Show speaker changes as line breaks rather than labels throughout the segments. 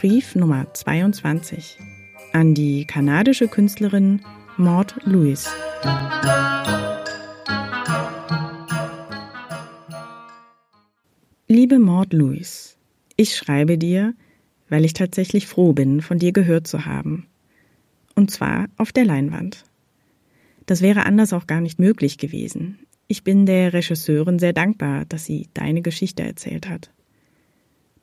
Brief Nummer 22 an die kanadische Künstlerin Maud Lewis. Liebe Maud Lewis, ich schreibe dir, weil ich tatsächlich froh bin, von dir gehört zu haben. Und zwar auf der Leinwand. Das wäre anders auch gar nicht möglich gewesen. Ich bin der Regisseurin sehr dankbar, dass sie deine Geschichte erzählt hat.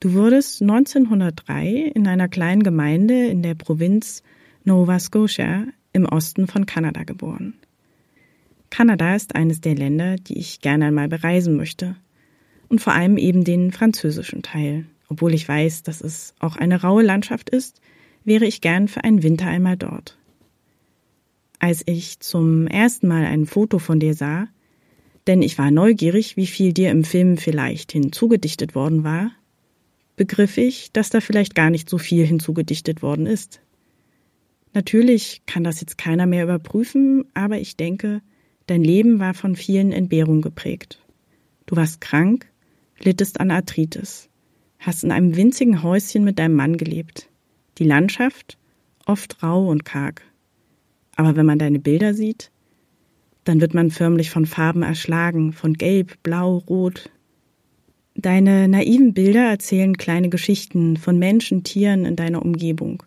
Du wurdest 1903 in einer kleinen Gemeinde in der Provinz Nova Scotia im Osten von Kanada geboren. Kanada ist eines der Länder, die ich gerne einmal bereisen möchte. Und vor allem eben den französischen Teil. Obwohl ich weiß, dass es auch eine raue Landschaft ist, wäre ich gern für einen Winter einmal dort. Als ich zum ersten Mal ein Foto von dir sah, denn ich war neugierig, wie viel dir im Film vielleicht hinzugedichtet worden war, begriff ich, dass da vielleicht gar nicht so viel hinzugedichtet worden ist. Natürlich kann das jetzt keiner mehr überprüfen, aber ich denke, dein Leben war von vielen Entbehrungen geprägt. Du warst krank, littest an Arthritis, hast in einem winzigen Häuschen mit deinem Mann gelebt. Die Landschaft oft rau und karg. Aber wenn man deine Bilder sieht, dann wird man förmlich von Farben erschlagen, von Gelb, Blau, Rot. Deine naiven Bilder erzählen kleine Geschichten von Menschen, Tieren in deiner Umgebung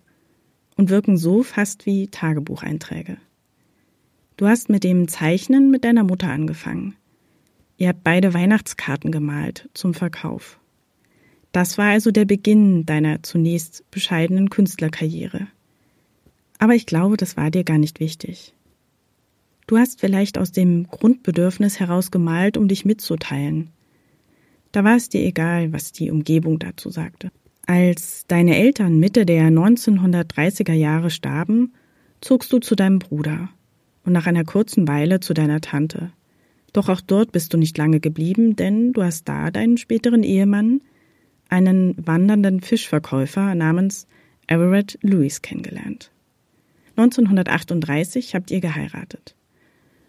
und wirken so fast wie Tagebucheinträge. Du hast mit dem Zeichnen mit deiner Mutter angefangen. Ihr habt beide Weihnachtskarten gemalt zum Verkauf. Das war also der Beginn deiner zunächst bescheidenen Künstlerkarriere. Aber ich glaube, das war dir gar nicht wichtig. Du hast vielleicht aus dem Grundbedürfnis heraus gemalt, um dich mitzuteilen. Da war es dir egal, was die Umgebung dazu sagte. Als deine Eltern Mitte der 1930er Jahre starben, zogst du zu deinem Bruder und nach einer kurzen Weile zu deiner Tante. Doch auch dort bist du nicht lange geblieben, denn du hast da deinen späteren Ehemann, einen wandernden Fischverkäufer namens Everett Lewis kennengelernt. 1938 habt ihr geheiratet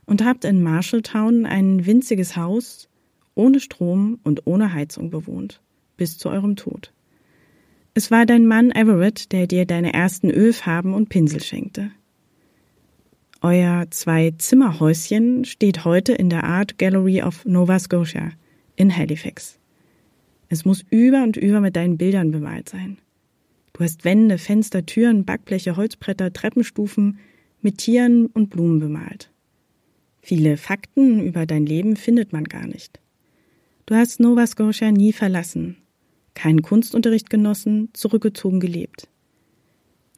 und habt in Marshalltown ein winziges Haus ohne Strom und ohne Heizung bewohnt, bis zu eurem Tod. Es war dein Mann Everett, der dir deine ersten Ölfarben und Pinsel schenkte. Euer Zwei-Zimmer-Häuschen steht heute in der Art Gallery of Nova Scotia in Halifax. Es muss über und über mit deinen Bildern bemalt sein. Du hast Wände, Fenster, Türen, Backbleche, Holzbretter, Treppenstufen mit Tieren und Blumen bemalt. Viele Fakten über dein Leben findet man gar nicht. Du hast Nova Scotia nie verlassen, keinen Kunstunterricht genossen, zurückgezogen gelebt.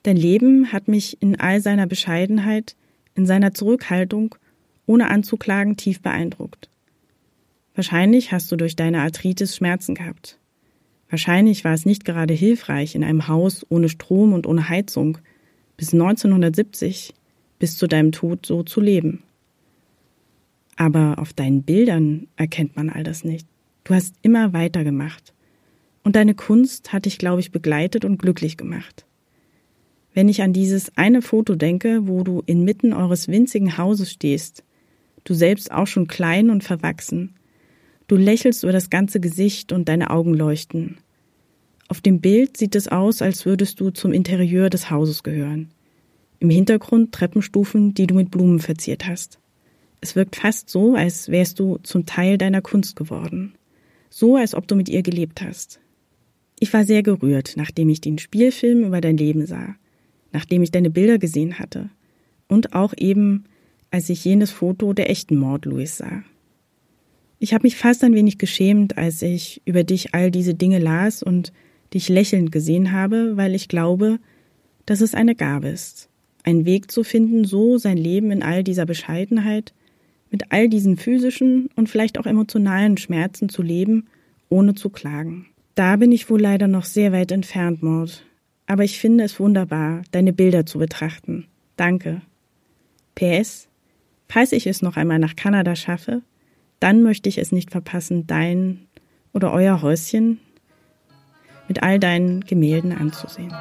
Dein Leben hat mich in all seiner Bescheidenheit, in seiner Zurückhaltung, ohne anzuklagen, tief beeindruckt. Wahrscheinlich hast du durch deine Arthritis Schmerzen gehabt. Wahrscheinlich war es nicht gerade hilfreich, in einem Haus ohne Strom und ohne Heizung bis 1970 bis zu deinem Tod so zu leben. Aber auf deinen Bildern erkennt man all das nicht. Du hast immer weitergemacht. Und deine Kunst hat dich, glaube ich, begleitet und glücklich gemacht. Wenn ich an dieses eine Foto denke, wo du inmitten eures winzigen Hauses stehst, du selbst auch schon klein und verwachsen, du lächelst über das ganze Gesicht und deine Augen leuchten. Auf dem Bild sieht es aus, als würdest du zum Interieur des Hauses gehören. Im Hintergrund Treppenstufen, die du mit Blumen verziert hast. Es wirkt fast so, als wärst du zum Teil deiner Kunst geworden. So, als ob du mit ihr gelebt hast. Ich war sehr gerührt, nachdem ich den Spielfilm über dein Leben sah, nachdem ich deine Bilder gesehen hatte und auch eben, als ich jenes Foto der echten Maud Louis sah. Ich habe mich fast ein wenig geschämt, als ich über dich all diese Dinge las und dich lächelnd gesehen habe, weil ich glaube, dass es eine Gabe ist, einen Weg zu finden, so sein Leben in all dieser Bescheidenheit mit all diesen physischen und vielleicht auch emotionalen Schmerzen zu leben, ohne zu klagen. Da bin ich wohl leider noch sehr weit entfernt, Maud. Aber ich finde es wunderbar, deine Bilder zu betrachten. Danke. PS. Falls ich es noch einmal nach Kanada schaffe, dann möchte ich es nicht verpassen, dein oder euer Häuschen mit all deinen Gemälden anzusehen.